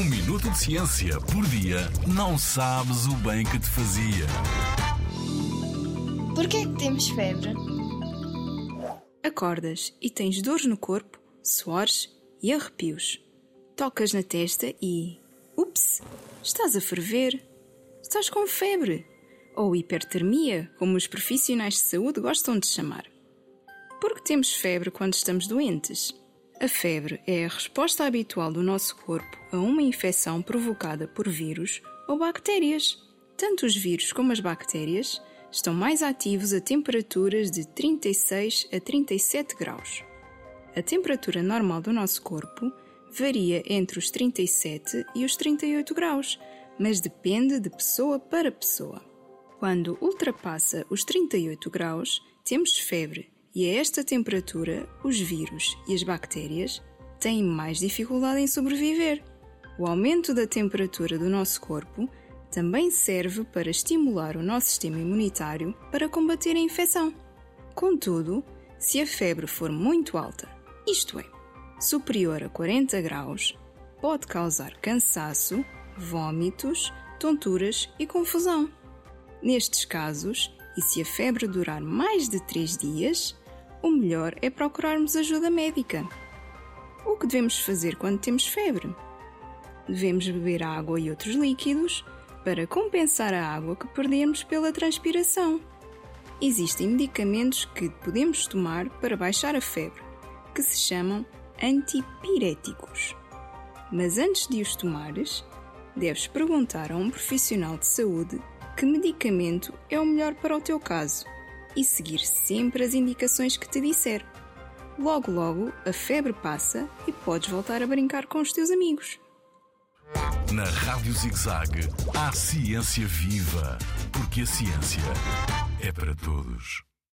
Um minuto de ciência por dia não sabes o bem que te fazia. Porquê é que temos febre? Acordas e tens dores no corpo, suores e arrepios. Tocas na testa e. Ups! Estás a ferver. Estás com febre. Ou hipertermia, como os profissionais de saúde gostam de chamar. Por que temos febre quando estamos doentes? A febre é a resposta habitual do nosso corpo a uma infecção provocada por vírus ou bactérias. Tanto os vírus como as bactérias estão mais ativos a temperaturas de 36 a 37 graus. A temperatura normal do nosso corpo varia entre os 37 e os 38 graus, mas depende de pessoa para pessoa. Quando ultrapassa os 38 graus, temos febre e a esta temperatura, os vírus e as bactérias têm mais dificuldade em sobreviver. O aumento da temperatura do nosso corpo também serve para estimular o nosso sistema imunitário para combater a infecção. Contudo, se a febre for muito alta, isto é, superior a 40 graus, pode causar cansaço, vômitos, tonturas e confusão. Nestes casos, e se a febre durar mais de 3 dias, o melhor é procurarmos ajuda médica. O que devemos fazer quando temos febre? Devemos beber água e outros líquidos para compensar a água que perdemos pela transpiração. Existem medicamentos que podemos tomar para baixar a febre, que se chamam antipiréticos. Mas antes de os tomares, deves perguntar a um profissional de saúde que medicamento é o melhor para o teu caso e seguir sempre as indicações que te disser. Logo, logo, a febre passa e podes voltar a brincar com os teus amigos. Na Rádio ZigZag, há ciência viva, porque a ciência é para todos.